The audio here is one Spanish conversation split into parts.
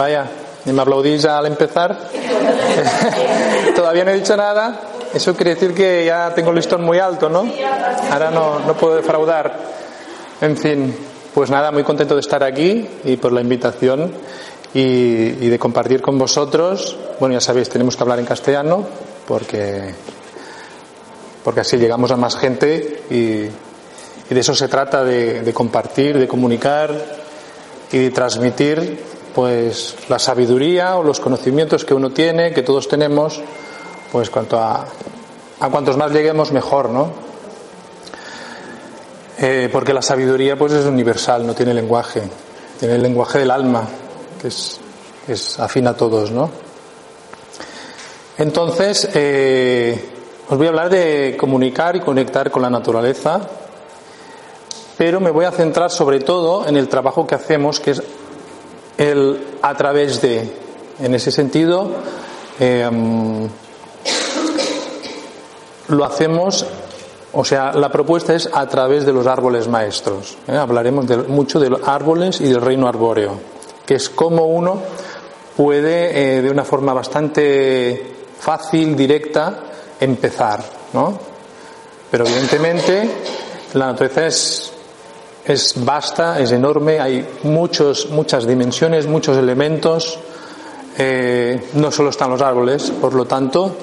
Vaya, ni me aplaudís al empezar. Todavía no he dicho nada. Eso quiere decir que ya tengo el listón muy alto, ¿no? Ahora no, no puedo defraudar. En fin, pues nada, muy contento de estar aquí y por la invitación y, de compartir con vosotros. Bueno, ya sabéis, tenemos que hablar en castellano porque, porque así llegamos a más gente y, y de eso se trata, de, de compartir, de comunicar y de transmitir pues la sabiduría o los conocimientos que uno tiene, que todos tenemos, pues cuanto a, a cuantos más lleguemos mejor, ¿no? Eh, porque la sabiduría pues es universal, no tiene lenguaje, tiene el lenguaje del alma, que es, es afín a todos, ¿no? Entonces, eh, os voy a hablar de comunicar y conectar con la naturaleza, pero me voy a centrar sobre todo en el trabajo que hacemos, que es el a través de. En ese sentido, eh, lo hacemos, o sea, la propuesta es a través de los árboles maestros. ¿eh? Hablaremos mucho de los árboles y del reino arbóreo, que es como uno puede, eh, de una forma bastante fácil, directa, empezar, ¿no? Pero evidentemente la naturaleza es es vasta, es enorme, hay muchos, muchas dimensiones, muchos elementos, eh, no solo están los árboles, por lo tanto,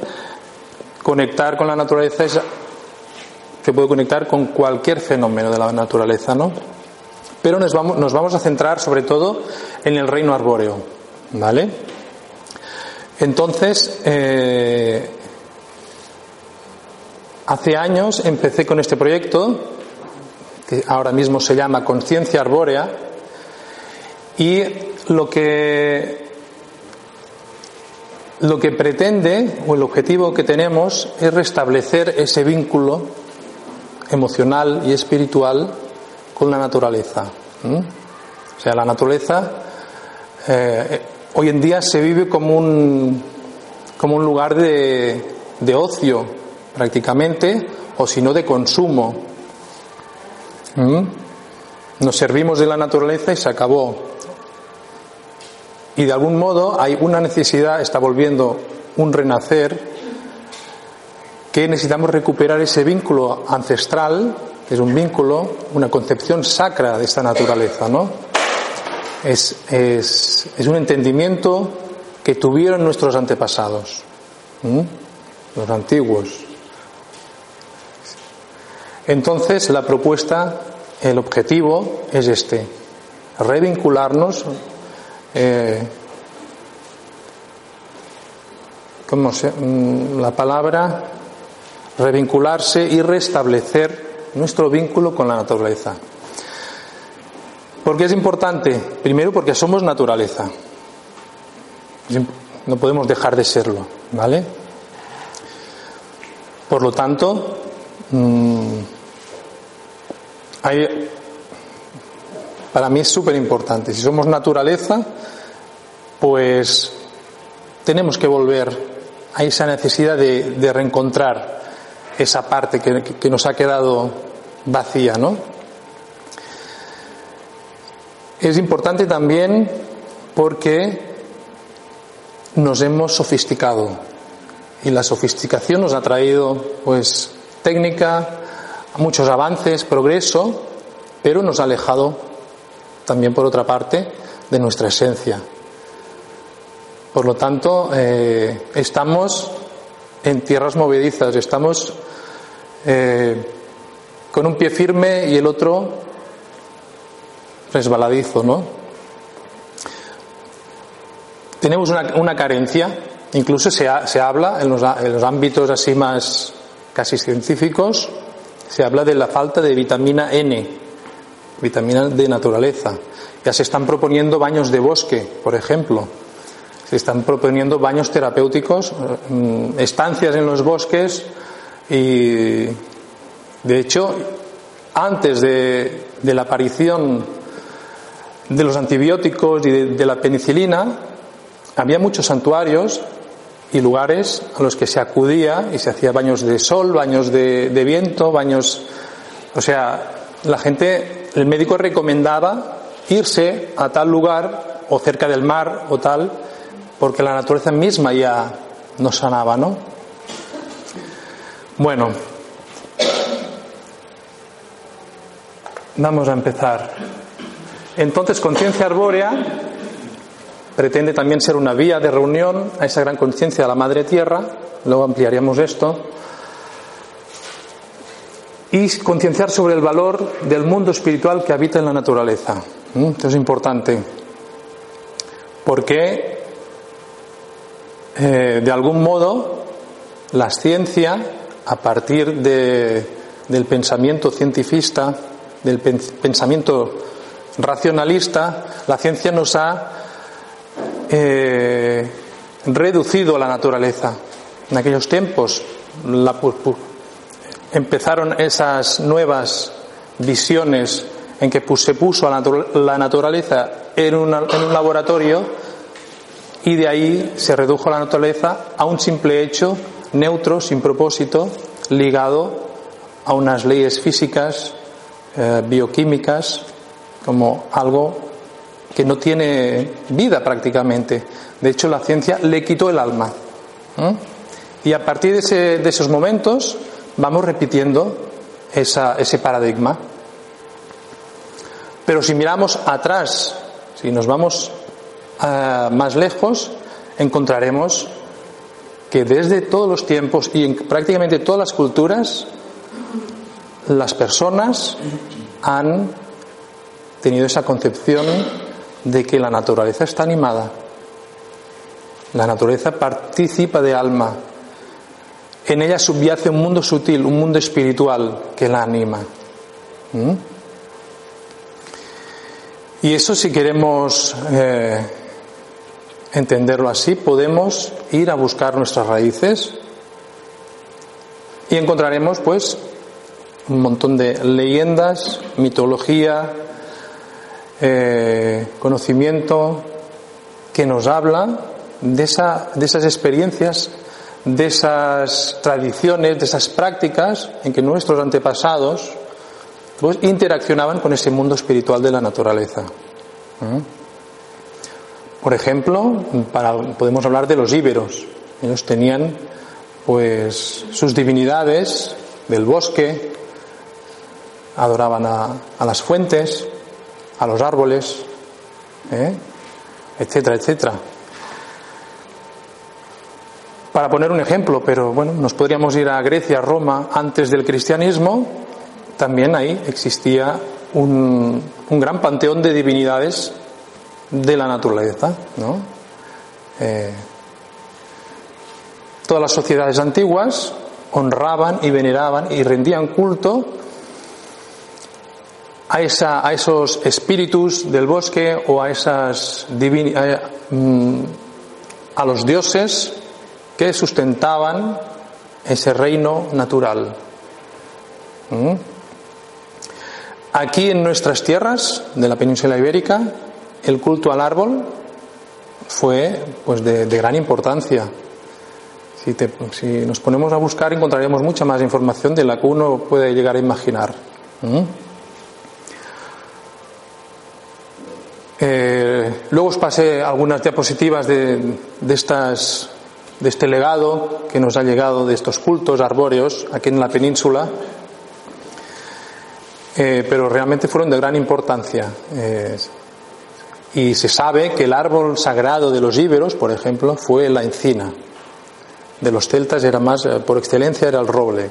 conectar con la naturaleza es, se puede conectar con cualquier fenómeno de la naturaleza, ¿no? Pero nos vamos, nos vamos a centrar sobre todo en el reino arbóreo, ¿vale? Entonces, eh, hace años empecé con este proyecto que ahora mismo se llama conciencia arbórea, y lo que, lo que pretende o el objetivo que tenemos es restablecer ese vínculo emocional y espiritual con la naturaleza. O sea, la naturaleza eh, hoy en día se vive como un, como un lugar de, de ocio prácticamente, o si no de consumo. Nos servimos de la naturaleza y se acabó. Y de algún modo hay una necesidad, está volviendo un renacer, que necesitamos recuperar ese vínculo ancestral, que es un vínculo, una concepción sacra de esta naturaleza, ¿no? Es, es, es un entendimiento que tuvieron nuestros antepasados, los antiguos. Entonces, la propuesta, el objetivo es este, revincularnos, eh, ¿cómo se, mm, la palabra? Revincularse y restablecer nuestro vínculo con la naturaleza. ¿Por qué es importante? Primero porque somos naturaleza. No podemos dejar de serlo, ¿vale? Por lo tanto, mmm, para mí es súper importante. Si somos naturaleza, pues tenemos que volver a esa necesidad de, de reencontrar esa parte que, que, nos ha quedado vacía, ¿no? Es importante también porque nos hemos sofisticado y la sofisticación nos ha traído pues técnica, muchos avances, progreso, pero nos ha alejado también, por otra parte, de nuestra esencia. Por lo tanto, eh, estamos en tierras movedizas, estamos eh, con un pie firme y el otro resbaladizo, ¿no? Tenemos una, carencia, incluso se, ha, se habla en los, en los ámbitos así más casi científicos, se habla de la falta de vitamina N, vitamina de naturaleza. Ya se están proponiendo baños de bosque, por ejemplo. Se están proponiendo baños terapéuticos, mm, estancias en los bosques y, de hecho, antes de, de la aparición de los antibióticos y de, de la penicilina, había muchos santuarios y lugares a los que se acudía y se hacía baños de sol, baños de, viento, baños, o sea, la gente, el médico recomendaba irse a tal lugar o cerca del mar o tal, porque la naturaleza misma ya nos sanaba, ¿no? Bueno, vamos a empezar. Entonces, conciencia arbórea pretende también ser una vía de reunión a esa gran conciencia de la Madre Tierra, luego ampliaríamos esto, y concienciar sobre el valor del mundo espiritual que habita en la naturaleza. Esto es importante, porque eh, de algún modo la ciencia, a partir de, del pensamiento cientifista, del pensamiento racionalista, la ciencia nos ha eh, reducido la naturaleza. En aquellos tiempos empezaron esas nuevas visiones en que se puso a la naturaleza en, en un laboratorio y de ahí se redujo la naturaleza a un simple hecho neutro, sin propósito, ligado a unas leyes físicas, eh, bioquímicas, como algo que no tiene vida prácticamente. De hecho, la ciencia le quitó el alma. Y a partir de, esos momentos vamos repitiendo ese paradigma. Pero si miramos atrás, si nos vamos eh, más lejos, encontraremos que desde todos los tiempos y en prácticamente todas las culturas, las personas han tenido esa concepción de que la naturaleza está animada. La naturaleza participa de alma. En ella subyace un mundo sutil, un mundo espiritual que la anima. ¿Mm? Y eso si queremos eh, entenderlo así, podemos ir a buscar nuestras raíces y encontraremos pues un montón de leyendas, mitología, eh, conocimiento que nos habla de, esa, de esas experiencias, de esas tradiciones, de esas prácticas en que nuestros antepasados pues, interaccionaban con ese mundo espiritual de la naturaleza. ¿Mm? Por ejemplo, podemos hablar de los íberos. Ellos tenían pues sus divinidades del bosque, adoraban a, a las fuentes, a los árboles, ¿eh? etcétera, etcétera. Para poner un ejemplo, pero bueno, nos podríamos ir a Grecia, Roma, antes del cristianismo, también ahí existía un, gran panteón de divinidades de la naturaleza. Eh, todas las sociedades antiguas honraban y veneraban y rendían culto a, esa, a esos espíritus del bosque o a esas mm, a los dioses que sustentaban ese reino natural. ¿Mm? Aquí en nuestras tierras de la península ibérica, el culto al árbol fue pues de, gran importancia. Si, si, nos ponemos a buscar encontraremos mucha más información de la que uno puede llegar a imaginar. ¿Mm? Eh, luego os pasé algunas diapositivas de, de este legado que nos ha llegado de estos cultos arbóreos aquí en la península, eh, pero realmente fueron de gran importancia. Eh, y se sabe que el árbol sagrado de los íberos, por ejemplo, fue la encina. De los celtas era más, por excelencia, era el roble.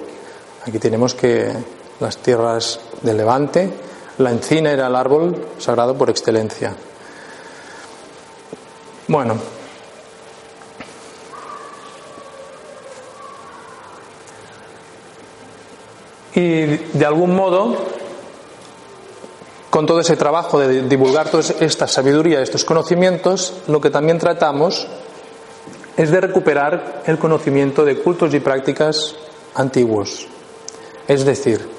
Aquí tenemos que las tierras del Levante la encina era el árbol sagrado por excelencia. Bueno, y de algún modo, con todo ese trabajo de divulgar toda esta sabiduría, estos conocimientos, lo que también tratamos es de recuperar el conocimiento de cultos y prácticas antiguos. Es decir,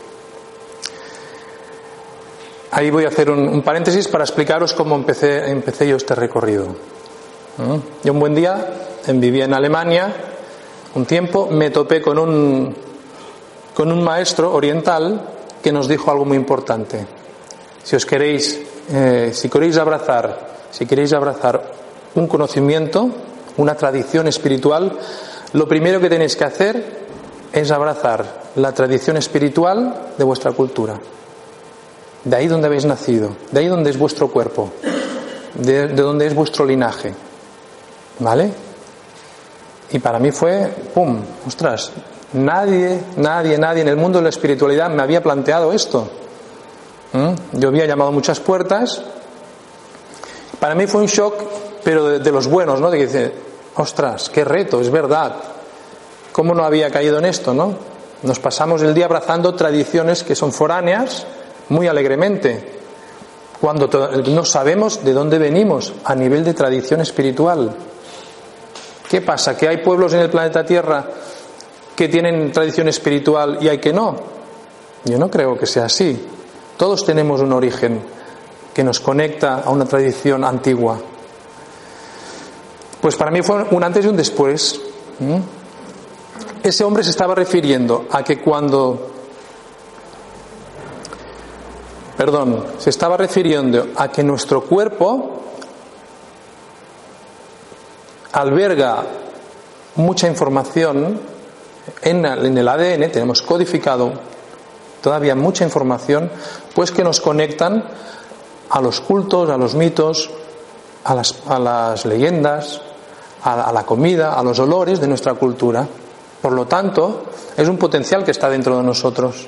Ahí voy a hacer un, paréntesis para explicaros cómo empecé, empecé yo este recorrido. ¿Mm? Yo un buen día vivía en Alemania, un tiempo, me topé con un, con un maestro oriental que nos dijo algo muy importante. Si os queréis, eh, si queréis abrazar, si queréis abrazar un conocimiento, una tradición espiritual, lo primero que tenéis que hacer es abrazar la tradición espiritual de vuestra cultura. De ahí donde habéis nacido, de ahí donde es vuestro cuerpo, de, de donde es vuestro linaje. ¿Vale? Y para mí fue, ¡pum! ¡Ostras! Nadie, nadie, nadie en el mundo de la espiritualidad me había planteado esto. Yo había llamado muchas puertas. Para mí fue un shock, pero de, los buenos, ¿no? De que dice, ostras, qué reto, es verdad. ¿Cómo no había caído en esto, no? Nos pasamos el día abrazando tradiciones que son foráneas muy alegremente, cuando no sabemos de dónde venimos a nivel de tradición espiritual. ¿Qué pasa? ¿Que hay pueblos en el planeta Tierra que tienen tradición espiritual y hay que no? Yo no creo que sea así. Todos tenemos un origen que nos conecta a una tradición antigua. Pues para mí fue un antes y un después. Ese hombre se estaba refiriendo a que cuando perdón, se estaba refiriendo a que nuestro cuerpo alberga mucha información en el ADN, tenemos codificado todavía mucha información, pues que nos conectan a los cultos, a los mitos, a las, leyendas, a, la comida, a los olores de nuestra cultura. Por lo tanto, es un potencial que está dentro de nosotros.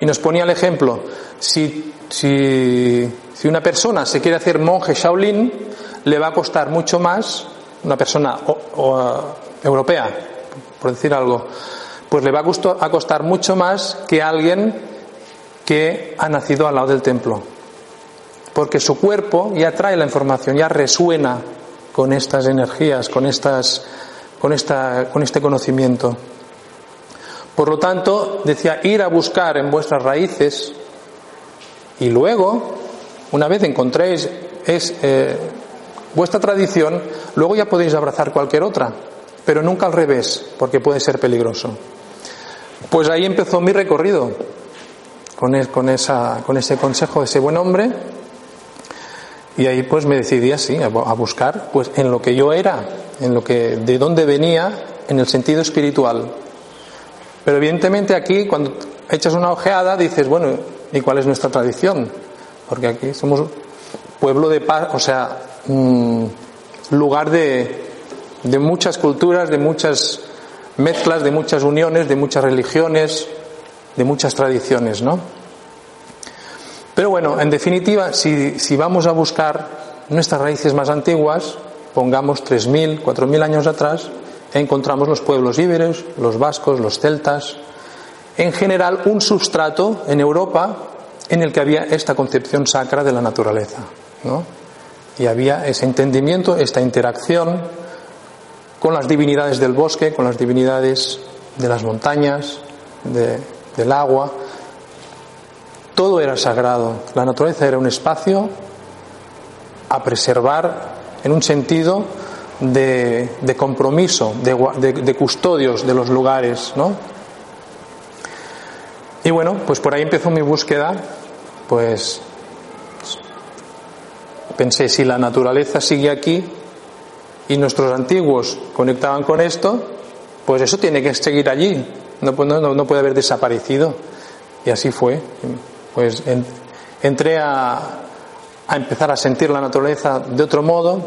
Y nos ponía el ejemplo, si, si, si una persona se quiere hacer monje Shaolin, le va a costar mucho más, una persona europea, por decir algo, pues le va a costar mucho más que alguien que ha nacido al lado del templo. Porque su cuerpo ya trae la información, ya resuena con estas energías, con, estas, con, esta, con este conocimiento. Por lo tanto, decía, ir a buscar en vuestras raíces y luego, una vez encontréis eh, vuestra tradición, luego ya podéis abrazar cualquier otra, pero nunca al revés, porque puede ser peligroso. Pues ahí empezó mi recorrido, con, con, esa, con ese consejo de ese buen hombre, y ahí pues me decidí así, a, buscar pues en lo que yo era, en lo que, de dónde venía, en el sentido espiritual. Pero evidentemente aquí, cuando echas una ojeada, dices, bueno, ¿y cuál es nuestra tradición? Porque aquí somos pueblo de paz, o sea, mm, lugar de, de muchas culturas, de muchas mezclas, de muchas uniones, de muchas religiones, de muchas tradiciones, ¿no? Pero bueno, en definitiva, si, si vamos a buscar nuestras raíces más antiguas, pongamos 3.000, 4.000 años atrás, encontramos los pueblos íberos, los vascos, los celtas, en general un sustrato en Europa en el que había esta concepción sacra de la naturaleza, ¿no? Y había ese entendimiento, esta interacción con las divinidades del bosque, con las divinidades de las montañas, del agua. Todo era sagrado. La naturaleza era un espacio a preservar en un sentido de, compromiso, de, custodios de los lugares, ¿no? Y bueno, pues por ahí empezó mi búsqueda, pues pensé, si la naturaleza sigue aquí, y nuestros antiguos conectaban con esto, pues eso tiene que seguir allí, no, no, puede haber desaparecido. Y así fue. Pues entré a, a empezar a sentir la naturaleza de otro modo,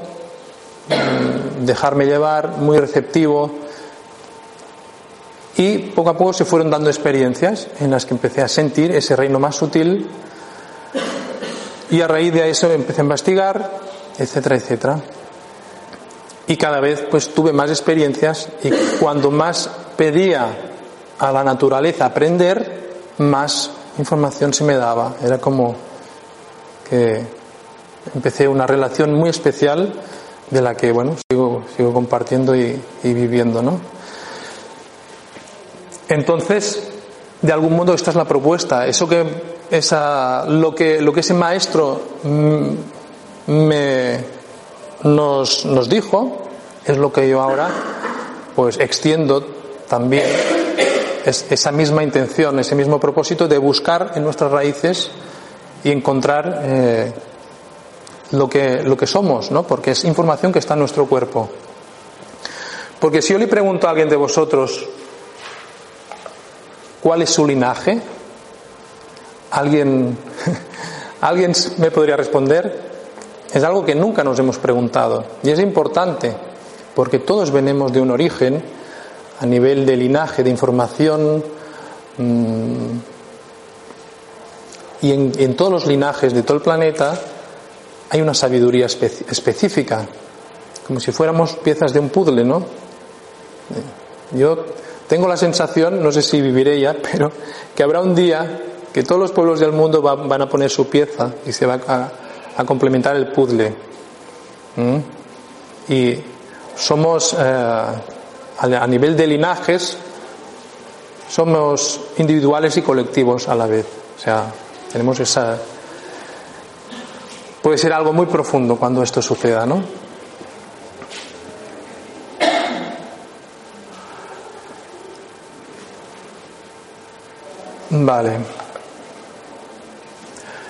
dejarme llevar, muy receptivo, y poco a poco se fueron dando experiencias en las que empecé a sentir ese reino más sutil. Y a raíz de eso empecé a investigar, etcétera, etcétera. Y cada vez pues tuve más experiencias y cuando más pedía a la naturaleza aprender, más información se me daba. Era como que empecé una relación muy especial de la que bueno sigo, sigo compartiendo y, viviendo, ¿no? Entonces, de algún modo esta es la propuesta. Eso que esa, lo que lo que ese maestro mm, me nos, nos dijo, es lo que yo ahora pues extiendo también esa misma intención, ese mismo propósito de buscar en nuestras raíces y encontrar eh, lo, que, lo que somos, ¿no? porque es información que está en nuestro cuerpo. Porque si yo le pregunto a alguien de vosotros cuál es su linaje, alguien, alguien me podría responder, es algo que nunca nos hemos preguntado. Y es importante, porque todos venimos de un origen a nivel de linaje, de información, mm, y en, todos los linajes de todo el planeta hay una sabiduría específica, como si fuéramos piezas de un puzzle, ¿no? Yo tengo la sensación, no sé si viviré ya, pero que habrá un día que todos los pueblos del mundo van a poner su pieza y se va a, complementar el puzzle. Y somos, eh, a nivel de linajes, somos individuales y colectivos a la vez. O sea, tenemos esa. Puede ser algo muy profundo cuando esto suceda, ¿no? Vale.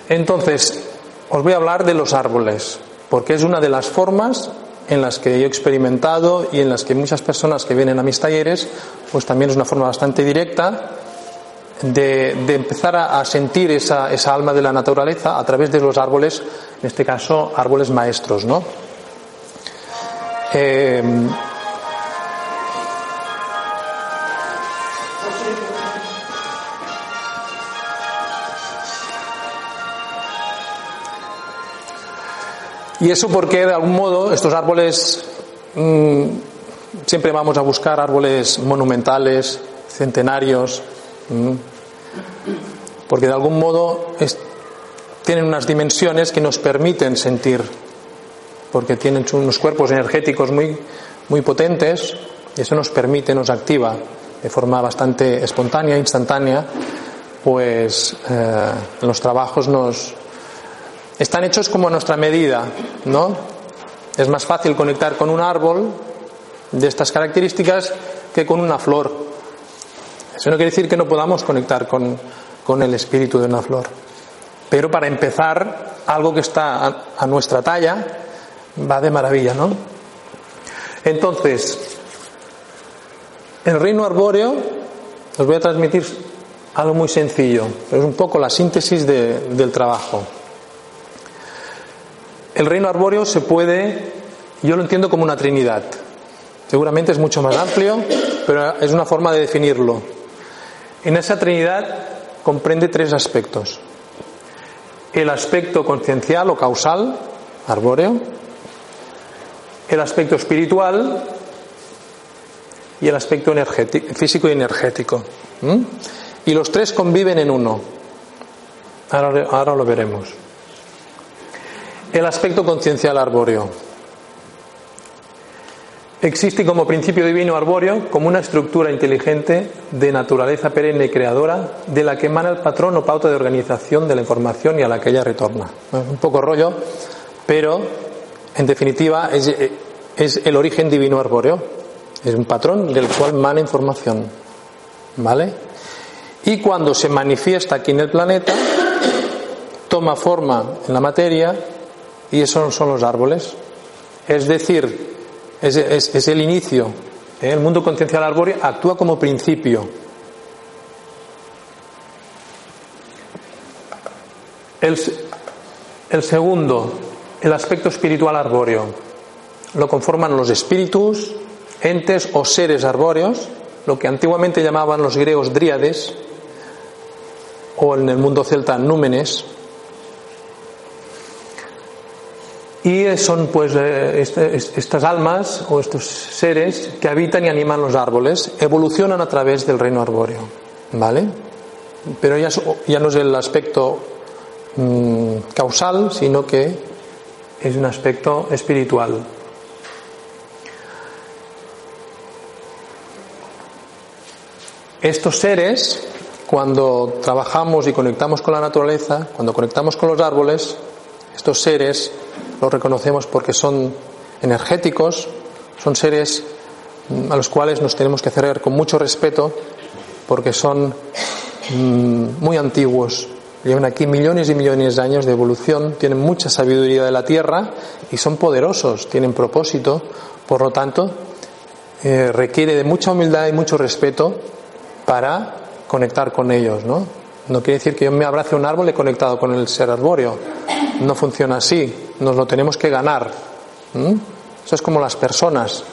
Entonces, os voy a hablar de los árboles, porque es una de las formas en las que he experimentado y en las que muchas personas que vienen a mis talleres, pues también es una forma bastante directa de, empezar a, sentir esa, esa, alma de la naturaleza a través de los árboles, en este caso árboles maestros, ¿no? Eh, Y eso porque de algún modo estos árboles mm, siempre vamos a buscar árboles monumentales, centenarios, mm, porque de algún modo tienen unas dimensiones que nos permiten sentir, porque tienen unos cuerpos energéticos muy, muy potentes y eso nos permite, nos activa de forma bastante espontánea, instantánea, pues eh, los trabajos nos, están hechos como a nuestra medida, ¿no? Es más fácil conectar con un árbol de estas características que con una flor. Eso no quiere decir que no podamos conectar con, el espíritu de una flor. Pero para empezar, algo que está a, nuestra talla va de maravilla, ¿no? Entonces, el reino arbóreo, os voy a transmitir algo muy sencillo, es un poco la síntesis del trabajo. El reino arbóreo se puede, yo lo entiendo como una trinidad. Seguramente es mucho más amplio, pero es una forma de definirlo. En esa trinidad comprende tres aspectos. El aspecto conciencial o causal, arbóreo, el aspecto espiritual y el aspecto físico y energético. Y los tres conviven en uno. ahora lo veremos. El aspecto conciencial arbóreo. Existe como principio divino arbóreo como una estructura inteligente de naturaleza perenne y creadora de la que emana el patrón o pauta de organización de la información y a la que ella retorna. Un poco rollo, pero en definitiva es, el origen divino arbóreo. Es un patrón del cual emana información. ¿Vale? Y cuando se manifiesta aquí en el planeta, toma forma en la materia y esos son los árboles. Es decir, es, el inicio. ¿eh? El mundo conciencial arbóreo actúa como principio. El, el segundo, el aspecto espiritual arbóreo. Lo conforman los espíritus, entes o seres arbóreos, lo que antiguamente llamaban los griegos dríades, o en el mundo celta númenes, Y son pues eh, este, estas almas o estos seres que habitan y animan los árboles, evolucionan a través del reino arbóreo, ¿vale? Pero ya, ya no es el aspecto mm, causal, sino que es un aspecto espiritual. Estos seres, cuando trabajamos y conectamos con la naturaleza, cuando conectamos con los árboles, estos seres los reconocemos porque son energéticos, son seres a los cuales nos tenemos que hacer con mucho respeto porque son mm, muy antiguos, llevan aquí millones y millones de años de evolución, tienen mucha sabiduría de la Tierra y son poderosos, tienen propósito, por lo tanto, eh, requiere de mucha humildad y mucho respeto para conectar con ellos, ¿no? No quiere decir que yo me abrace un árbol y he conectado con el ser arbóreo. No funciona así. Nos lo tenemos que ganar. Eso es como las personas.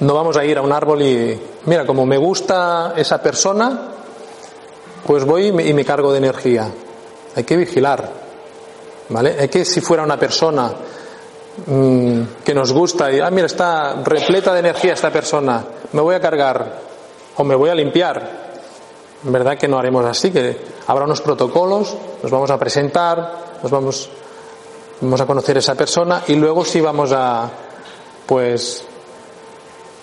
No vamos a ir a un árbol y, mira, como me gusta esa persona, pues voy y me, cargo de energía. Hay que vigilar. ¿Vale? Hay que, si fuera una persona mm, que nos gusta y, ah, mira, está repleta de energía esta persona, me voy a cargar o me voy a limpiar. ¿Verdad que no haremos así? Que habrá unos protocolos, nos vamos a presentar, nos vamos, vamos a conocer a esa persona y luego sí vamos a, pues,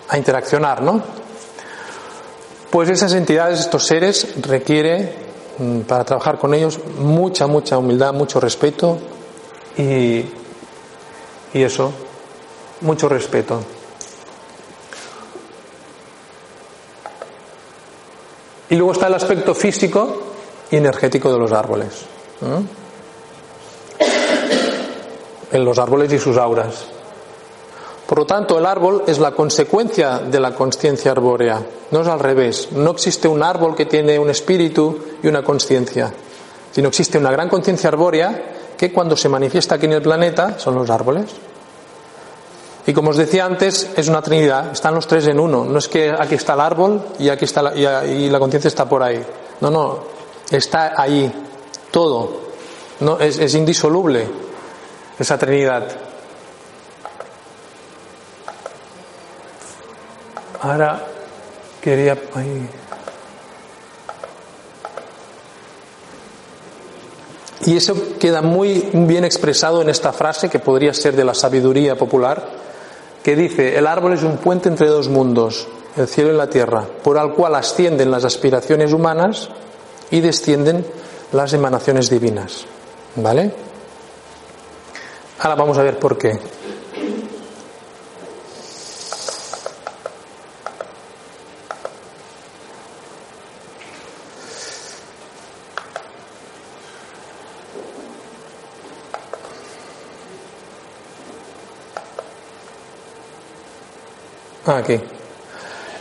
a interaccionar, ¿no? Pues esas entidades, estos seres, requiere mm, para trabajar con ellos mucha, mucha humildad, mucho respeto y, y eso, mucho respeto. Y luego está el aspecto físico y energético de los árboles. En los árboles y sus auras. Por lo tanto, el árbol es la consecuencia de la conciencia arbórea, no es al revés. No existe un árbol que tiene un espíritu y una conciencia, sino existe una gran conciencia arbórea que cuando se manifiesta aquí en el planeta son los árboles. Y como os decía antes, es una trinidad, están los tres en uno. No es que aquí está el árbol y aquí está la, y, la conciencia está por ahí. No, no, está ahí, todo. No, es, indisoluble esa trinidad. Ahora quería. Y eso queda muy bien expresado en esta frase que podría ser de la sabiduría popular que dice, el árbol es un puente entre dos mundos, el cielo y la tierra, por el cual ascienden las aspiraciones humanas y descienden las emanaciones divinas. ¿Vale? Ahora vamos a ver por qué. Aquí.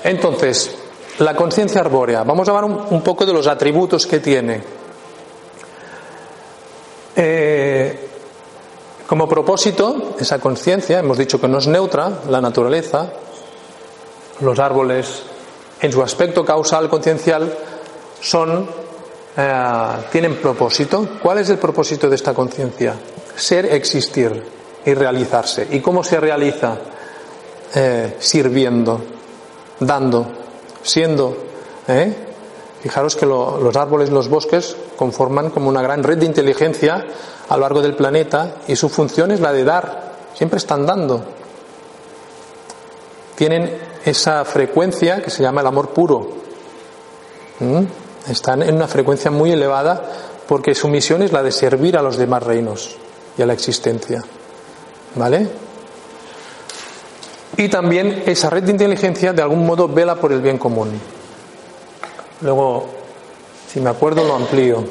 Entonces, la conciencia arbórea. Vamos a hablar un, poco de los atributos que tiene. Eh, como propósito, esa conciencia, hemos dicho que no es neutra, la naturaleza, los árboles, en su aspecto causal conciencial, son, eh, tienen propósito. ¿Cuál es el propósito de esta conciencia? Ser, existir y realizarse. ¿Y cómo se realiza? Eh, sirviendo, dando, siendo. ¿eh? Fijaros que los árboles, los bosques conforman como una gran red de inteligencia a lo largo del planeta y su función es la de dar, siempre están dando. Tienen esa frecuencia que se llama el amor puro. Están en una frecuencia muy elevada porque su misión es la de servir a los demás reinos y a la existencia. ¿Vale? Y también esa red de inteligencia de algún modo vela por el bien común. Luego, si me acuerdo, lo amplío.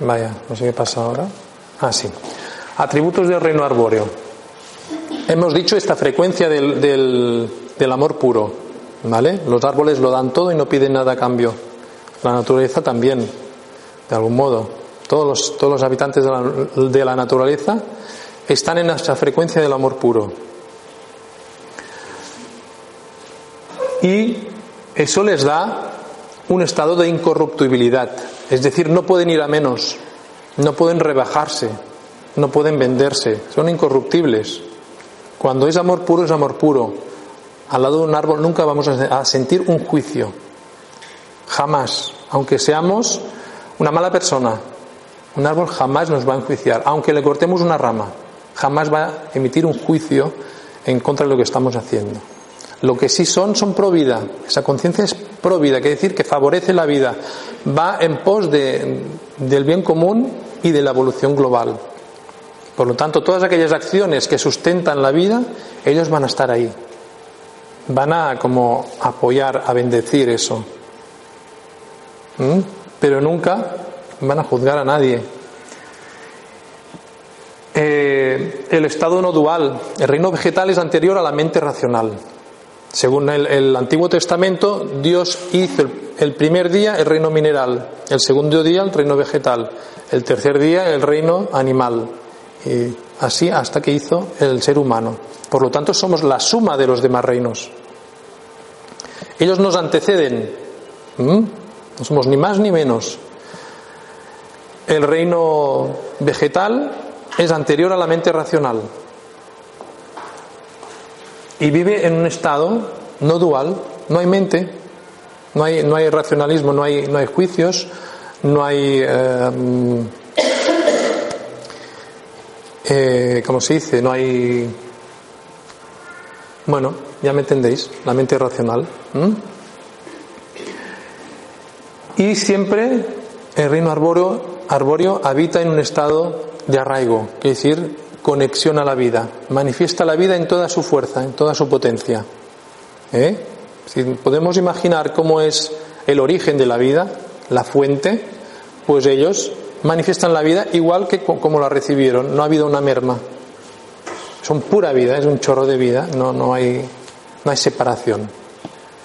Vaya, no sé qué pasa ahora. Ah, sí. Atributos del reino arbóreo. Hemos dicho esta frecuencia del, del, del amor puro. ¿Vale? Los árboles lo dan todo y no piden nada a cambio. La naturaleza también, de algún modo. Todos los, todos los habitantes de la, de la naturaleza están en esa frecuencia del amor puro. Y eso les da un estado de incorruptibilidad. Es decir, no pueden ir a menos, no pueden rebajarse, no pueden venderse, son incorruptibles. Cuando es amor puro, es amor puro. Al lado de un árbol nunca vamos a sentir un juicio, Jamás. Aunque seamos una mala persona, un árbol jamás nos va a enjuiciar. Aunque le cortemos una rama, jamás va a emitir un juicio en contra de lo que estamos haciendo. Lo que sí son, son pro vida. Esa conciencia es pro vida, quiere decir que favorece la vida. Va en pos de, del bien común y de la evolución global. Por lo tanto, todas aquellas acciones que sustentan la vida, ellos van a estar ahí. Van a como apoyar, a bendecir eso. ¿Mm? Pero nunca van a juzgar a nadie. Eh, el estado no dual, el reino vegetal es anterior a la mente racional. Según el, Antiguo Testamento, Dios hizo el, primer día el reino mineral, el segundo día el reino vegetal, el tercer día el reino animal, y así hasta que hizo el ser humano. Por lo tanto, somos la suma de los demás reinos. Ellos nos anteceden, no somos ni más ni menos. El reino vegetal es anterior a la mente racional y vive en un estado no dual, no hay mente, no hay, no hay racionalismo, no hay, no hay juicios, no hay, eh, eh, ¿cómo se dice? No hay, bueno, ya me entendéis, la mente racional. Y siempre el reino arbóreo, arbóreo habita en un estado de arraigo, es decir, conexión a la vida, manifiesta la vida en toda su fuerza, en toda su potencia. ¿Eh? Si podemos imaginar cómo es el origen de la vida, la fuente, pues ellos manifiestan la vida igual que como la recibieron, no ha habido una merma. Son pura vida, es un chorro de vida, no, no, hay, no hay separación.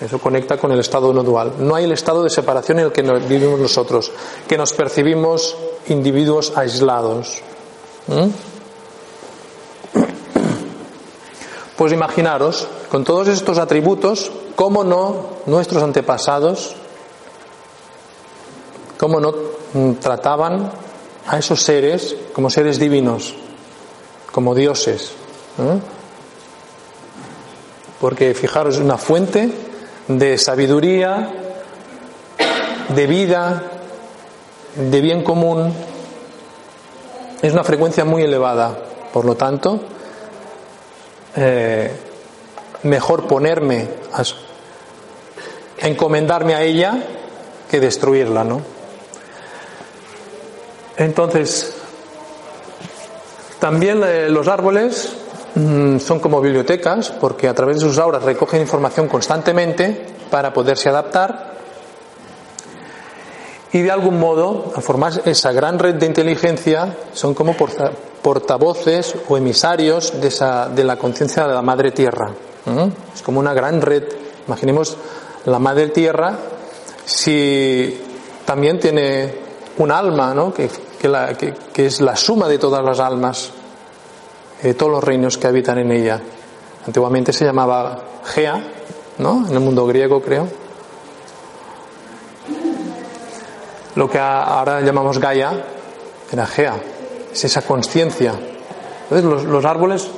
Eso conecta con el estado no dual. No hay el estado de separación en el que vivimos nosotros, que nos percibimos individuos aislados. ¿Mm? Pues imaginaros, con todos estos atributos, cómo no nuestros antepasados, cómo no mm, trataban a esos seres como seres divinos, como dioses. ¿eh? Porque fijaros, una fuente de sabiduría, de vida, de bien común, es una frecuencia muy elevada. Por lo tanto, eh, mejor ponerme a encomendarme a ella que destruirla, ¿no? Entonces, también eh, los árboles son como bibliotecas porque a través de sus auras recogen información constantemente para poderse adaptar y de algún modo, a formar esa gran red de inteligencia, son como portavoces o emisarios de, esa, de la conciencia de la Madre Tierra. Es como una gran red. Imaginemos la Madre Tierra si también tiene un alma, ¿no? que, es la suma de todas las almas, de todos los reinos que habitan en ella. Antiguamente se llamaba Gea, ¿no? en el mundo griego creo lo que ahora llamamos Gaia, era Gea, es esa conciencia. Entonces los, árboles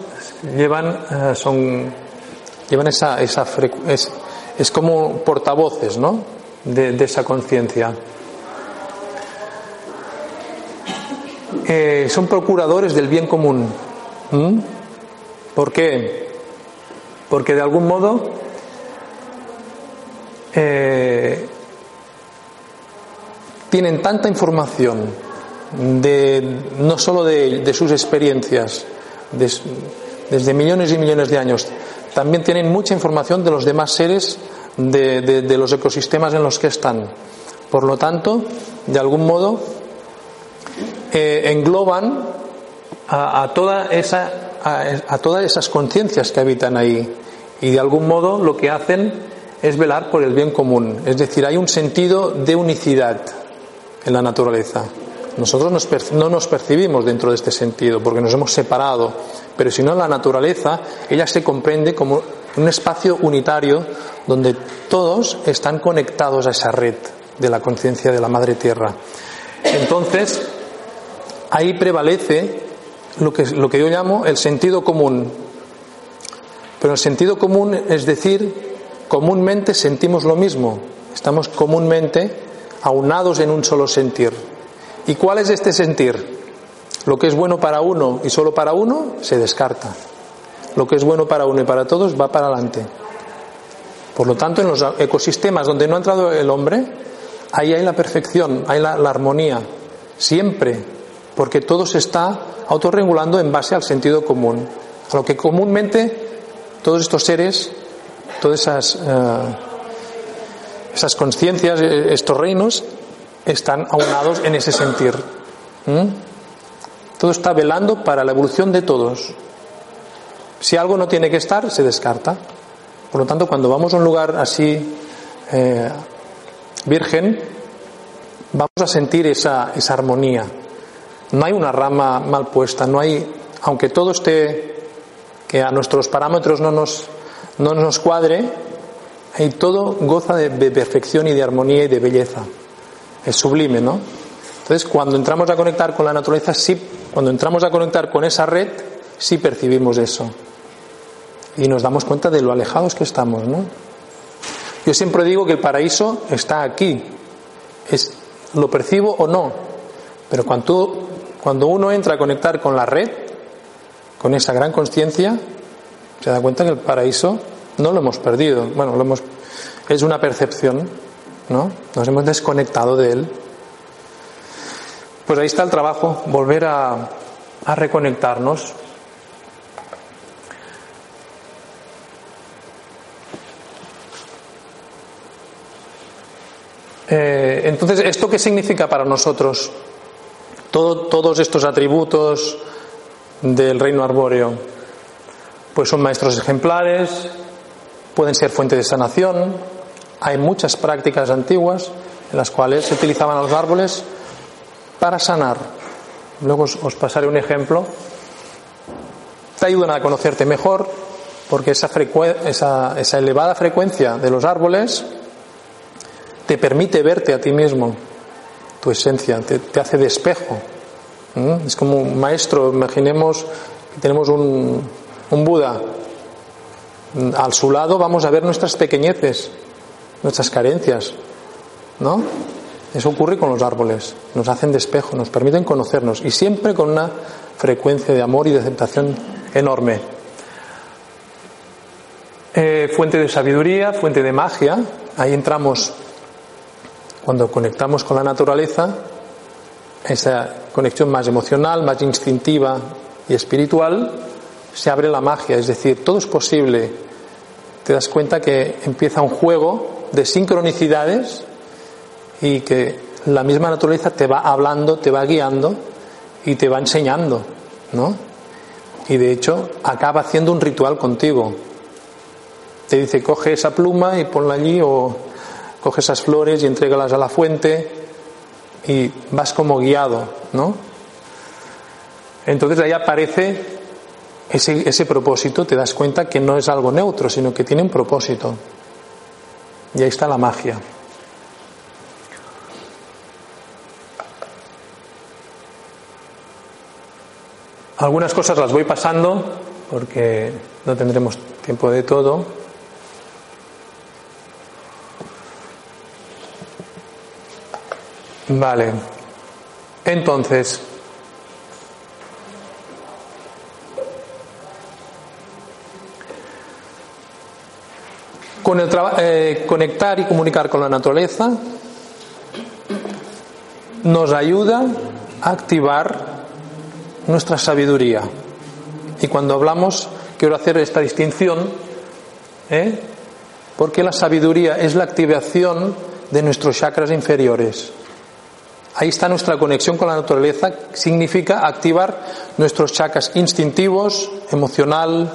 llevan, eh, son, llevan esa, esa es, es, como portavoces ¿no? de, esa conciencia. Eh, son procuradores del bien común. ¿Por qué? Porque de algún modo eh, tienen tanta información de, no solo de, sus experiencias desde millones y millones de años, también tienen mucha información de los demás seres de, los ecosistemas en los que están. Por lo tanto, de algún modo, eh, engloban a, toda esa, a todas esas conciencias que habitan ahí y de algún modo lo que hacen es velar por el bien común. Es decir, hay un sentido de unicidad en la naturaleza. Nosotros no nos percibimos dentro de este sentido porque nos hemos separado, pero si no la naturaleza, ella se comprende como un espacio unitario donde todos están conectados a esa red de la conciencia de la Madre Tierra. Entonces, ahí prevalece lo que, lo que yo llamo el sentido común. Pero el sentido común es decir, comúnmente sentimos lo mismo, estamos comúnmente aunados en un solo sentir. ¿Y cuál es este sentir? Lo que es bueno para uno y solo para uno se descarta. Lo que es bueno para uno y para todos va para adelante. Por lo tanto, en los ecosistemas donde no ha entrado el hombre, ahí hay la perfección, hay la, armonía. Siempre. Porque todo se está autorregulando en base al sentido común, a lo que comúnmente todos estos seres, todas esas, eh, esas conciencias, eh, estos reinos, están aunados en ese sentir. Todo está velando para la evolución de todos. Si algo no tiene que estar, se descarta. Por lo tanto, cuando vamos a un lugar así eh, virgen, vamos a sentir esa, esa armonía. No hay una rama mal puesta, no hay, aunque todo esté, que a nuestros parámetros no nos, no nos cuadre, y todo goza de, perfección y de armonía y de belleza. Es sublime, ¿no? Entonces, cuando entramos a conectar con la naturaleza, sí, cuando entramos a conectar con esa red, sí percibimos eso. Y nos damos cuenta de lo alejados que estamos, ¿no? Yo siempre digo que el paraíso está aquí. Es, ¿Lo percibo o no? Pero cuando, cuando uno entra a conectar con la red, con esa gran conciencia, se da cuenta que el paraíso no lo hemos perdido. Bueno, lo hemos, es una percepción, ¿no? Nos hemos desconectado de él. Pues ahí está el trabajo, volver a, reconectarnos. Eh, entonces, ¿esto qué significa para nosotros? Todos estos atributos del reino arbóreo, pues son maestros ejemplares, pueden ser fuente de sanación. Hay muchas prácticas antiguas en las cuales se utilizaban los árboles para sanar. Luego os, pasaré un ejemplo. Te ayudan a conocerte mejor porque esa, esa, esa elevada frecuencia de los árboles te permite verte a ti mismo, tu esencia, te, hace de espejo. Es como un maestro, imaginemos que tenemos un, un Buda. Al su lado vamos a ver nuestras pequeñeces, nuestras carencias, ¿no? Eso ocurre con los árboles, nos hacen de espejo, nos permiten conocernos y siempre con una frecuencia de amor y de aceptación enorme. Eh, fuente de sabiduría, fuente de magia, ahí entramos cuando conectamos con la naturaleza, esa conexión más emocional, más instintiva y espiritual, se abre la magia, es decir, todo es posible. Te das cuenta que empieza un juego de sincronicidades y que la misma naturaleza te va hablando, te va guiando y te va enseñando, ¿no? Y de hecho acaba haciendo un ritual contigo. Te dice, coge esa pluma y ponla allí o coge esas flores y entrégalas a la fuente y vas como guiado, ¿no? Entonces ahí aparece ese, ese propósito, te das cuenta que no es algo neutro, sino que tiene un propósito. Y ahí está la magia. Algunas cosas las voy pasando porque no tendremos tiempo de todo. Vale. Entonces, con el eh, conectar y comunicar con la naturaleza nos ayuda a activar nuestra sabiduría. Y cuando hablamos, quiero hacer esta distinción, ¿eh? porque la sabiduría es la activación de nuestros chakras inferiores. Ahí está nuestra conexión con la naturaleza, significa activar nuestros chakras instintivos, emocional,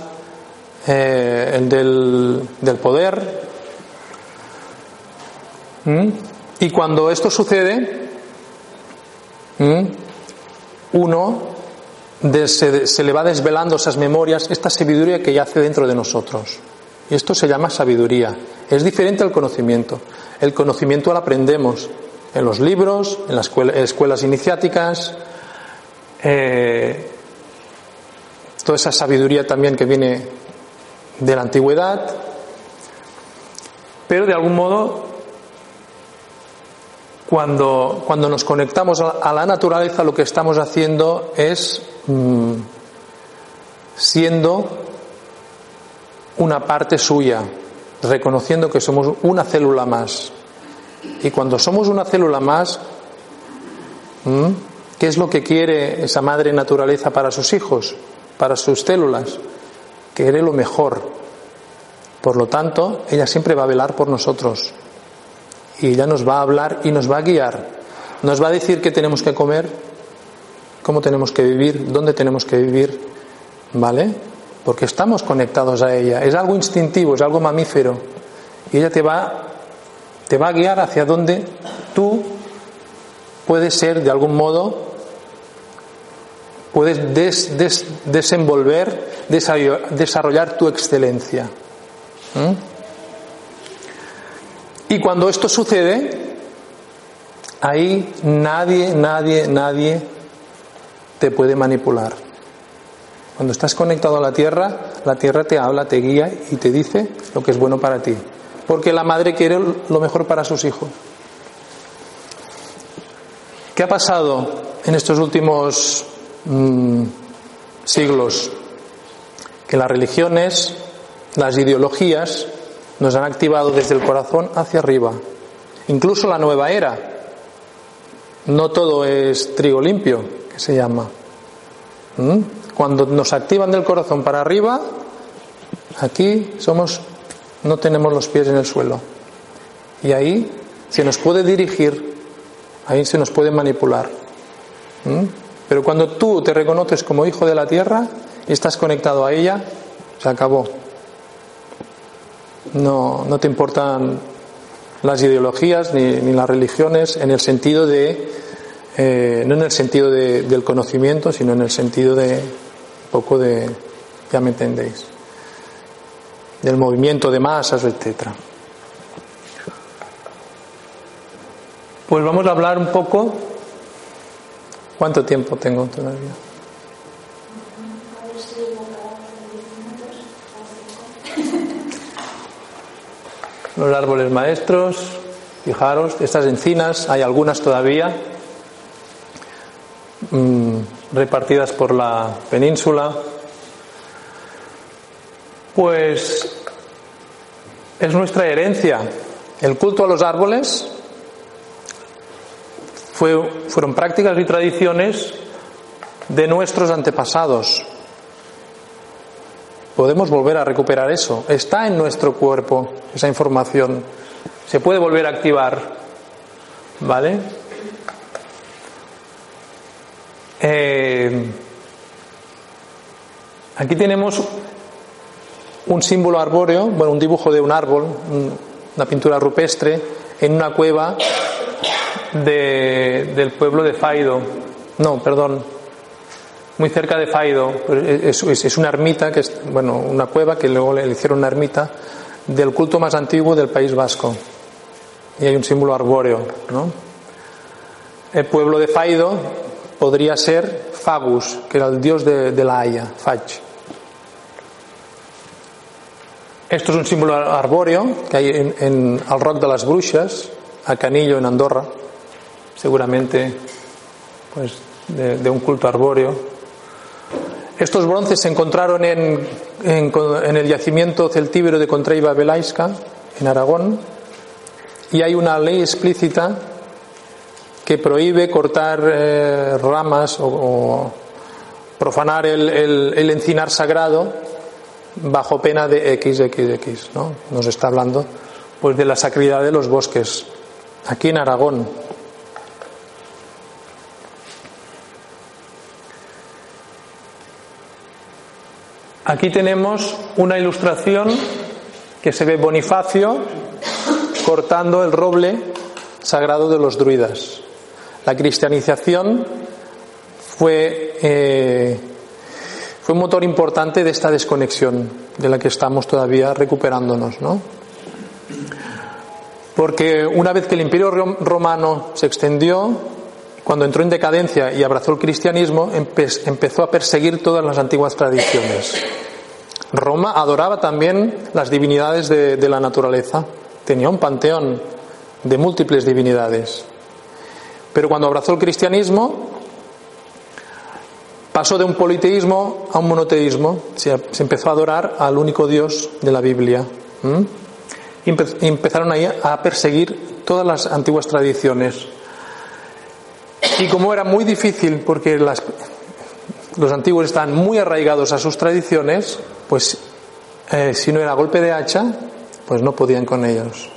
eh, el del, poder. ¿Mm? Y cuando esto sucede, ¿Mm? uno se, se, le va desvelando esas memorias, esta sabiduría que yace dentro de nosotros. Y esto se llama sabiduría. Es diferente al conocimiento. El conocimiento lo aprendemos, en los libros, en las escuelas iniciáticas, eh, toda esa sabiduría también que viene de la antigüedad, pero de algún modo, cuando, cuando nos conectamos a la naturaleza, lo que estamos haciendo es mm, siendo una parte suya, reconociendo que somos una célula más. Y cuando somos una célula más, ¿Qué es lo que quiere esa madre naturaleza para sus hijos, para sus células? Quiere lo mejor. Por lo tanto, ella siempre va a velar por nosotros. Y ella nos va a hablar y nos va a guiar. Nos va a decir qué tenemos que comer, cómo tenemos que vivir, dónde tenemos que vivir. ¿Vale? Porque estamos conectados a ella. Es algo instintivo, es algo mamífero. Y ella te va, te va a guiar hacia donde tú puedes ser de algún modo puedes desenvolver, desarrollar tu excelencia. ¿Mm? Y cuando esto sucede, ahí nadie, nadie, nadie te puede manipular. Cuando estás conectado a la tierra, la tierra te habla, te guía y te dice lo que es bueno para ti. Porque la madre quiere lo mejor para sus hijos. ¿Qué ha pasado en estos últimos Mm, siglos que las religiones, las ideologías nos han activado desde el corazón hacia arriba. Incluso la nueva era. No todo es trigo limpio, que se llama. ¿Mm? Cuando nos activan del corazón para arriba, aquí somos, no tenemos los pies en el suelo. Y ahí se nos puede dirigir, ahí se nos puede manipular. ¿Mm? Pero cuando tú te reconoces como hijo de la tierra y estás conectado a ella, se acabó. No, no te importan las ideologías ni, las religiones en el sentido de, eh, no en el sentido del conocimiento, sino en el sentido de un poco de, ya me entendéis, del movimiento de masas, etcétera. Pues vamos a hablar un poco ¿Cuánto tiempo tengo todavía? Los árboles maestros, fijaros, estas encinas, hay algunas todavía mm, repartidas por la península. Pues es nuestra herencia. El culto a los árboles fueron prácticas y tradiciones de nuestros antepasados. Podemos volver a recuperar eso. Está en nuestro cuerpo esa información. Se puede volver a activar. ¿Vale? Eh, aquí tenemos un símbolo arbóreo, bueno, un dibujo de un árbol, una pintura rupestre, en una cueva de, del pueblo de Faido. No, perdón, muy cerca de Faido. Es, es, una ermita, que es, bueno, una cueva que luego le hicieron una ermita del culto más antiguo del País Vasco. Y hay un símbolo arbóreo, ¿no? El pueblo de Faido podría ser Fagus, que era el dios de, la Haya, Fach. Esto es un símbolo arbóreo que hay en, en el Roc de las Bruixas, a Canillo, en Andorra seguramente pues, de, un culto arbóreo. Estos bronces se encontraron en, el yacimiento celtíbero de Contraiba Belaisca, en Aragón, y hay una ley explícita que prohíbe cortar eh, ramas o, profanar el, encinar sagrado bajo pena de XXX. ¿no? Nos está hablando pues de la sacridad de los bosques, aquí en Aragón. Aquí tenemos una ilustración que se ve Bonifacio cortando el roble sagrado de los druidas. La cristianización fue, eh, fue un motor importante de esta desconexión de la que estamos todavía recuperándonos, ¿no? Porque una vez que el imperio romano se extendió, cuando entró en decadencia y abrazó el cristianismo, empezó a perseguir todas las antiguas tradiciones. Roma adoraba también las divinidades de, la naturaleza. Tenía un panteón de múltiples divinidades. Pero cuando abrazó el cristianismo, pasó de un politeísmo a un monoteísmo. Se, empezó a adorar al único Dios de la Biblia. Empezaron ahí a perseguir todas las antiguas tradiciones. Y como era muy difícil, porque los antiguos estaban muy arraigados a sus tradiciones, pues eh, si no era golpe de hacha, pues no podían con ellos.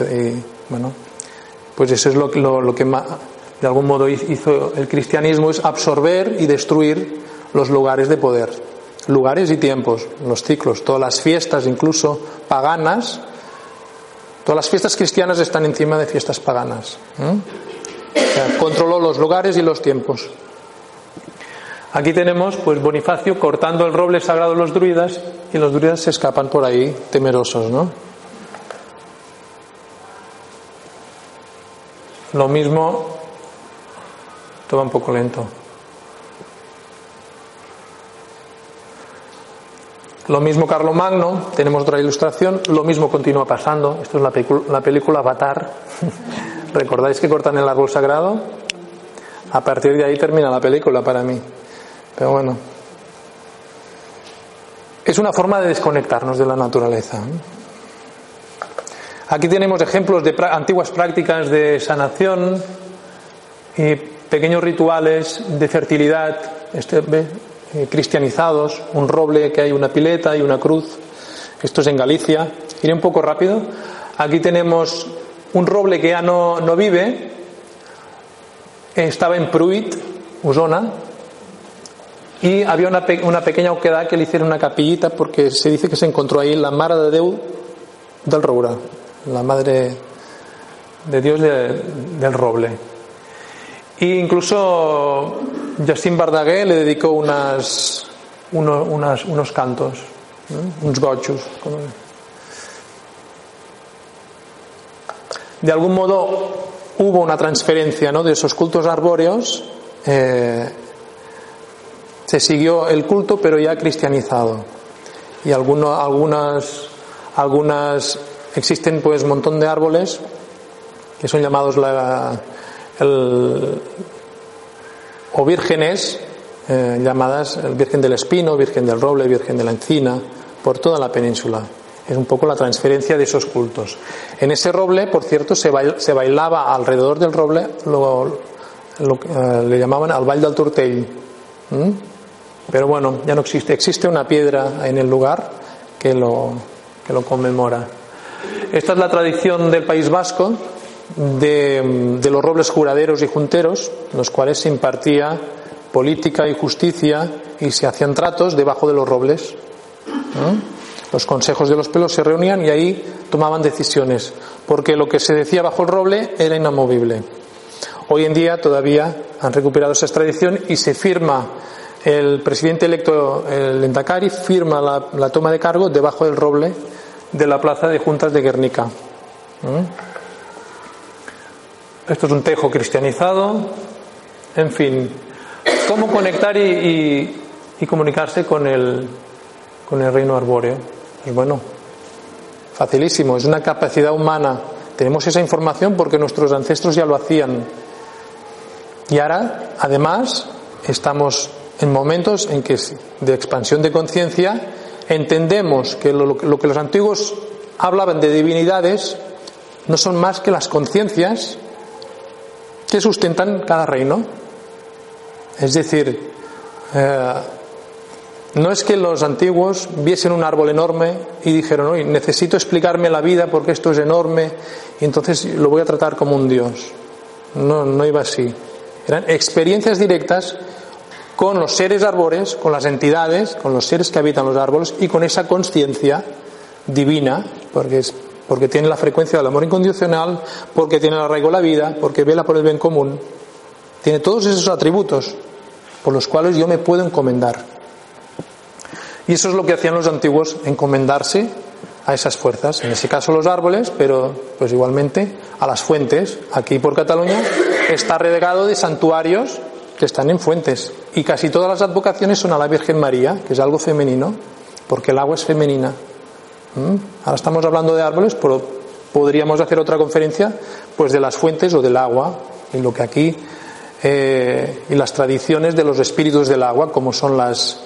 Y, bueno, pues eso es lo, lo, que de algún modo hizo el cristianismo, es absorber y destruir los lugares de poder, lugares y tiempos, los ciclos, todas las fiestas, incluso paganas, todas las fiestas cristianas están encima de fiestas paganas. controló los lugares y los tiempos. Aquí tenemos pues Bonifacio cortando el roble sagrado de los druidas y los druidas se escapan por ahí temerosos, ¿no? Lo mismo, todo un poco lento. Lo mismo Magno, tenemos otra ilustración, lo mismo continúa pasando, esto es la, la película Avatar, ¿recordáis que cortan el árbol sagrado? A partir de ahí termina la película para mí, pero bueno, es una forma de desconectarnos de la naturaleza. Aquí tenemos ejemplos de antiguas prácticas de sanación y pequeños rituales de fertilidad. Este, eh, cristianizados, un roble que hay una pileta y una cruz. Esto es en Galicia. Iré un poco rápido. Aquí tenemos un roble que ya no, no vive. Estaba en Pruit, Usona, y había una, una, pequeña oquedad que le hicieron una capillita porque se dice que se encontró ahí la Mara de Deu del Roura, la Madre de Dios del Roble. E incluso Jacint Bardaguer le dedicó unas, unos, unos cantos, unos gochos. De algún modo hubo una transferencia ¿no? de esos cultos arbóreos. Eh, se siguió el culto, pero ya cristianizado. Y algunas, algunas existen pues un montón de árboles que son llamados la, el, o vírgenes eh, llamadas el Virgen del Espino, Virgen del Roble, Virgen de la Encina, por toda la península. Es un poco la transferencia de esos cultos. En ese roble, por cierto, se, bailaba alrededor del roble, lo, eh, le llamaban al Valle del Turtell. Pero bueno, ya no existe. Existe una piedra en el lugar que lo, que lo conmemora. Esta es la tradición del País Vasco, de, los robles juraderos y junteros, los cuales se impartía política y justicia y se hacían tratos debajo de los robles. Los consejos de los pelos se reunían y ahí tomaban decisiones, porque lo que se decía bajo el roble era inamovible. Hoy en día todavía han recuperado esa tradición y se firma, el presidente electo, el Endacari, firma la toma de cargo debajo del roble de la plaza de Juntas de Guernica. Esto es un tejo cristianizado. En fin, ¿cómo conectar y, comunicarse con el, reino arbóreo? Pues bueno, facilísimo, es una capacidad humana. Tenemos esa información porque nuestros ancestros ya lo hacían. Y ahora, además, estamos en momentos en que de expansión de conciencia entendemos que lo, que los antiguos hablaban de divinidades no son más que las conciencias que sustentan cada reino. Es decir, eh, no es que los antiguos viesen un árbol enorme y dijeron, hoy necesito explicarme la vida porque esto es enorme y entonces lo voy a tratar como un Dios. No, no iba así. Eran experiencias directas con los seres arbores, con las entidades, con los seres que habitan los árboles y con esa conciencia divina, porque es porque tiene la frecuencia del amor incondicional, porque tiene el arraigo de la vida, porque vela por el bien común. Tiene todos esos atributos por los cuales yo me puedo encomendar. Y eso es lo que hacían los antiguos, encomendarse a esas fuerzas, en ese caso los árboles, pero pues igualmente a las fuentes. Aquí por Cataluña está regado de santuarios que están en fuentes y casi todas las advocaciones son a la Virgen María, que es algo femenino, porque el agua es femenina. ¿Mm? Ahora estamos hablando de árboles, pero podríamos hacer otra conferencia pues de las fuentes o del agua, en lo que aquí eh, y las tradiciones de los espíritus del agua, como son las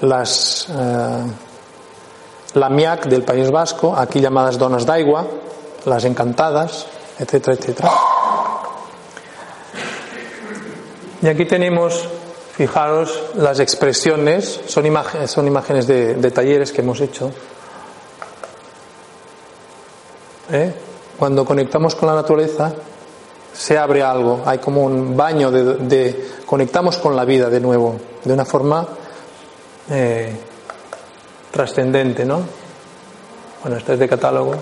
las eh, la miac del País Vasco, aquí llamadas donas d'aigua, las encantadas, etcétera, etcétera. Y aquí tenemos, fijaros, las expresiones, son, imágenes, son imágenes de, talleres que hemos hecho. ¿Eh? Cuando conectamos con la naturaleza, se abre algo, hay como un baño de, conectamos con la vida de nuevo, de una forma eh, trascendente, ¿no? Bueno, este es de catálogo.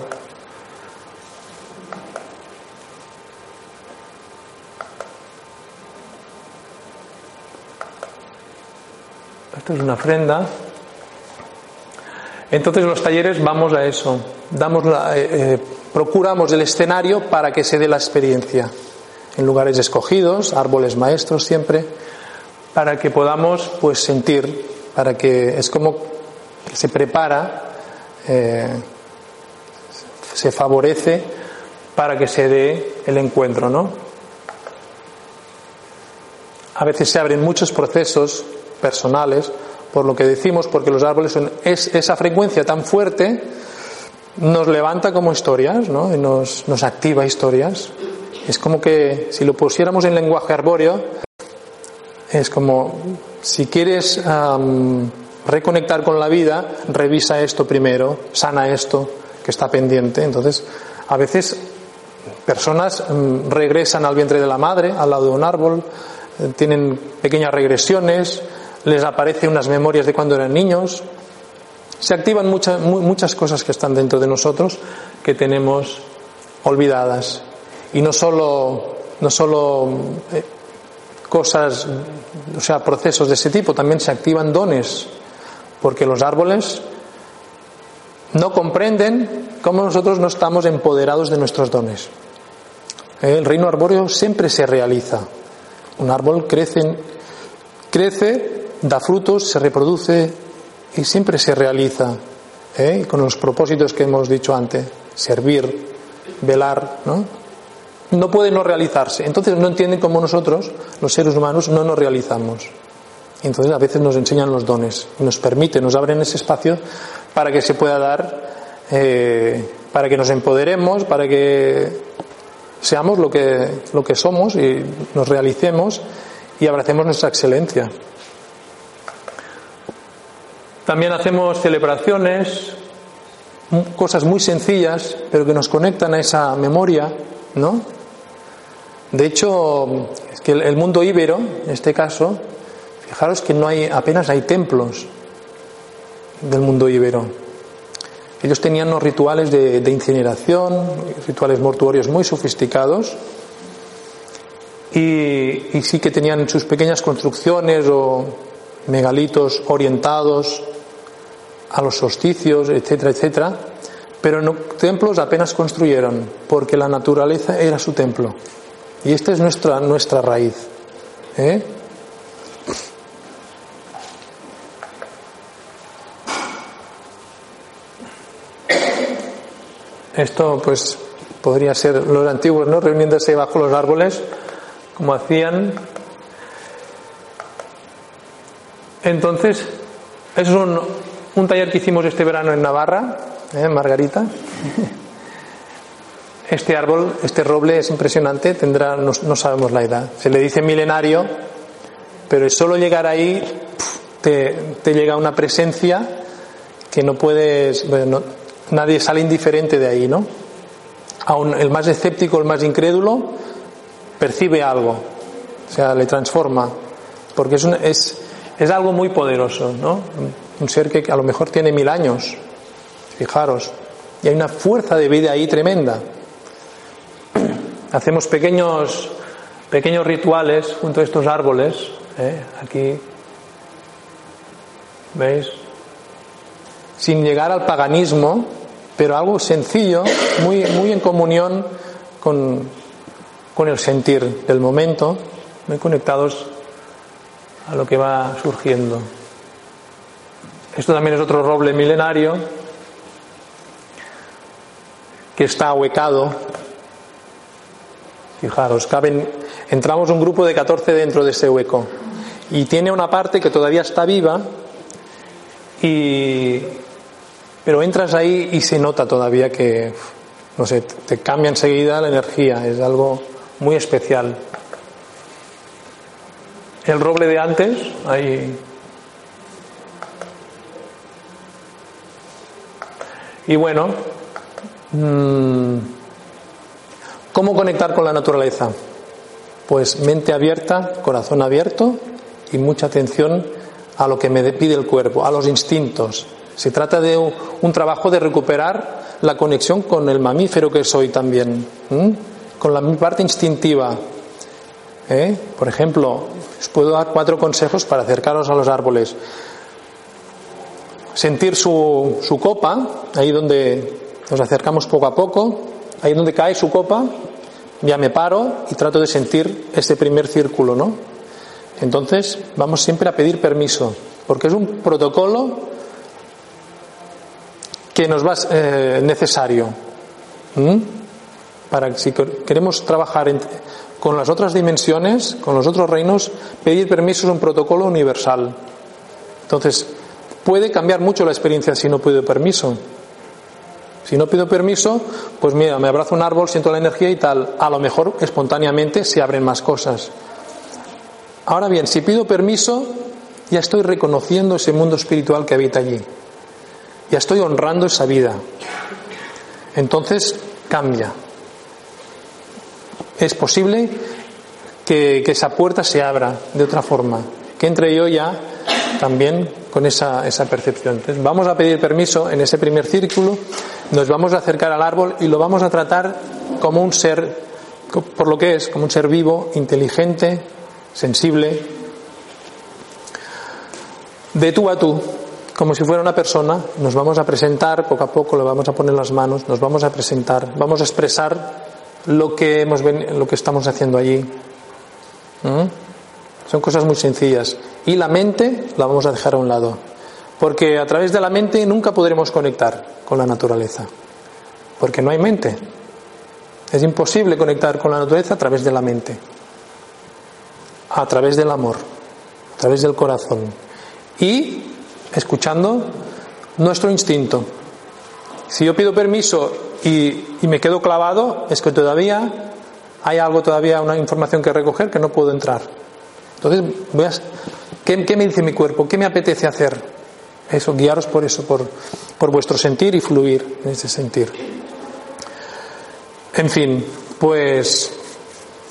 Esto es una ofrenda. Entonces los talleres vamos a eso, damos la, eh, eh, procuramos el escenario para que se dé la experiencia, en lugares escogidos, árboles maestros siempre, para que podamos pues sentir, para que es como se prepara, eh, se favorece para que se dé el encuentro, ¿no? A veces se abren muchos procesos personales por lo que decimos, porque los árboles son es, esa frecuencia tan fuerte nos levanta como historias, ¿no? Y nos, nos activa historias. Es como que si lo pusiéramos en lenguaje arbóreo, es como si quieres reconectar con la vida, revisa esto primero, sana esto que está pendiente. Entonces, a veces personas mm, regresan al vientre de la madre, al lado de un árbol, eh, tienen pequeñas regresiones, les aparecen unas memorias de cuando eran niños, se activan muchas, muchas cosas que están dentro de nosotros que tenemos olvidadas. Y no solo, no solo eh, cosas, o sea, procesos de ese tipo, también se activan dones, porque los árboles no comprenden cómo nosotros no estamos empoderados de nuestros dones. El reino arbóreo siempre se realiza. Un árbol crece, crece, da frutos, se reproduce, y siempre se realiza ¿eh? con los propósitos que hemos dicho antes, servir, velar, ¿no? No puede no realizarse. Entonces no entienden cómo nosotros, los seres humanos, no nos realizamos. Entonces a veces nos enseñan los dones, nos permiten, nos abren ese espacio para que se pueda dar, eh, para que nos empoderemos, para que seamos lo que, lo que somos y nos realicemos y abracemos nuestra excelencia. También hacemos celebraciones, cosas muy sencillas, pero que nos conectan a esa memoria, ¿no? De hecho, es que el mundo íbero, en este caso, fijaros que no hay, apenas hay templos del mundo íbero. Ellos tenían unos rituales de, incineración, rituales mortuorios muy sofisticados, y, y sí que tenían sus pequeñas construcciones o megalitos orientados a los solsticios, etcétera, etcétera, pero no, templos apenas construyeron, porque la naturaleza era su templo. Y esta es nuestra, nuestra raíz. ¿eh? Esto, pues, podría ser los antiguos, ¿no? Reuniéndose bajo los árboles, como hacían. Entonces, es un, un taller que hicimos este verano en Navarra, ¿eh? Margarita. Este árbol, este roble es impresionante, tendrá, no, sabemos la edad. Se le dice milenario, pero solo llegar ahí te, llega una presencia que no puedes, nadie sale indiferente de ahí, ¿no? Aún el más escéptico, el más incrédulo, percibe algo, o sea, le transforma, porque es, es, es algo muy poderoso, ¿no? un ser que a lo mejor tiene mil años, fijaros, y hay una fuerza de vida ahí tremenda. Hacemos pequeños, pequeños rituales junto a estos árboles, ¿eh? aquí, ¿veis? Sin llegar al paganismo, pero algo sencillo, muy, muy en comunión con, con el sentir del momento, muy conectados a lo que va surgiendo. Esto también es otro roble milenario que está ahuecado. Fijaros, caben, entramos un grupo de 14 dentro de ese hueco y tiene una parte que todavía está viva y pero entras ahí y se nota todavía que no sé, te cambia enseguida la energía, es algo muy especial. El roble de antes, ahí. Y bueno, mm, ¿cómo conectar con la naturaleza? Pues mente abierta, corazón abierto y mucha atención a lo que me pide el cuerpo, a los instintos. Se trata de un trabajo de recuperar la conexión con el mamífero que soy también, con la parte instintiva. ¿eh? Por ejemplo, os puedo dar cuatro consejos para acercaros a los árboles. Sentir su, su copa, ahí donde nos acercamos poco a poco, ahí donde cae su copa, ya me paro y trato de sentir este primer círculo, ¿no? Entonces vamos siempre a pedir permiso, porque es un protocolo que nos va eh, necesario para si queremos trabajar con las otras dimensiones, con los otros reinos, pedir permiso es un protocolo universal. Entonces puede cambiar mucho la experiencia si no pido permiso. Si no pido permiso, pues mira, me abrazo un árbol, siento la energía y tal. A lo mejor espontáneamente se abren más cosas. Ahora bien, si pido permiso, ya estoy reconociendo ese mundo espiritual que habita allí. Ya estoy honrando esa vida. Entonces cambia. Es posible que, esa puerta se abra de otra forma, que entre yo ya también con esa, esa percepción. Vamos a pedir permiso en ese primer círculo, nos vamos a acercar al árbol y lo vamos a tratar como un ser, por lo que es, como un ser vivo, inteligente, sensible, de tú a tú, como si fuera una persona, nos vamos a presentar, poco a poco le vamos a poner las manos, nos vamos a presentar, vamos a expresar lo que, hemos, lo que estamos haciendo allí. Son cosas muy sencillas. Y la mente la vamos a dejar a un lado. Porque a través de la mente nunca podremos conectar con la naturaleza. Porque no hay mente. Es imposible conectar con la naturaleza a través de la mente. A través del amor. A través del corazón. Y escuchando nuestro instinto. Si yo pido permiso y, me quedo clavado, es que todavía hay algo, todavía una información que recoger que no puedo entrar. Entonces, voy a, ¿qué, ¿qué, me dice mi cuerpo? ¿Qué me apetece hacer? Eso, guiaros por eso, por, por vuestro sentir y fluir en ese sentir. En fin, pues,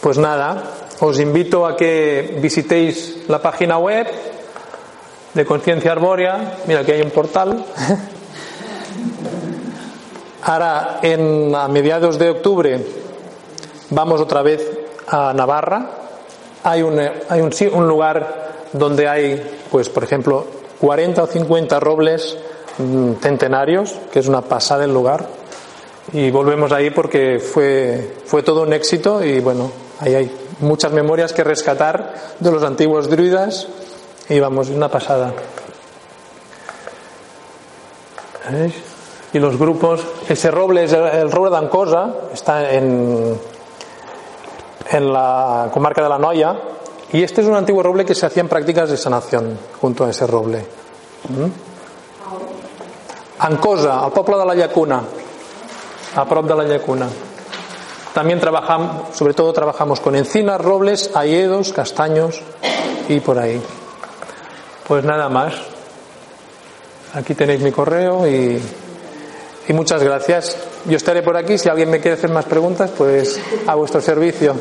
pues nada, os invito a que visitéis la página web de conciencia arbórea. Mira, aquí hay un portal. Ahora, en, a mediados de octubre, vamos otra vez a Navarra. Hay un, hay un, un lugar donde hay, pues, por ejemplo, 40 o 50 robles mm, centenarios, que es una pasada el lugar. Y volvemos ahí porque fue, fue todo un éxito y bueno, ahí hay muchas memorias que rescatar de los antiguos druidas y vamos, una pasada. Y los grupos, ese roble es el, roble de Ancosa, está en, en la comarca de la Noya, y este es un antiguo roble que se hacían prácticas de sanación junto a ese roble. ¿Mm? Ancosa, al pueblo de la Llacuna, a prop de la Llacuna. También trabajamos, sobre todo trabajamos con encinas, robles, ayedos, castaños y por ahí. Pues nada más. Aquí tenéis mi correo y, y muchas gracias. Yo estaré por aquí. Si alguien me quiere hacer más preguntas, pues a vuestro servicio.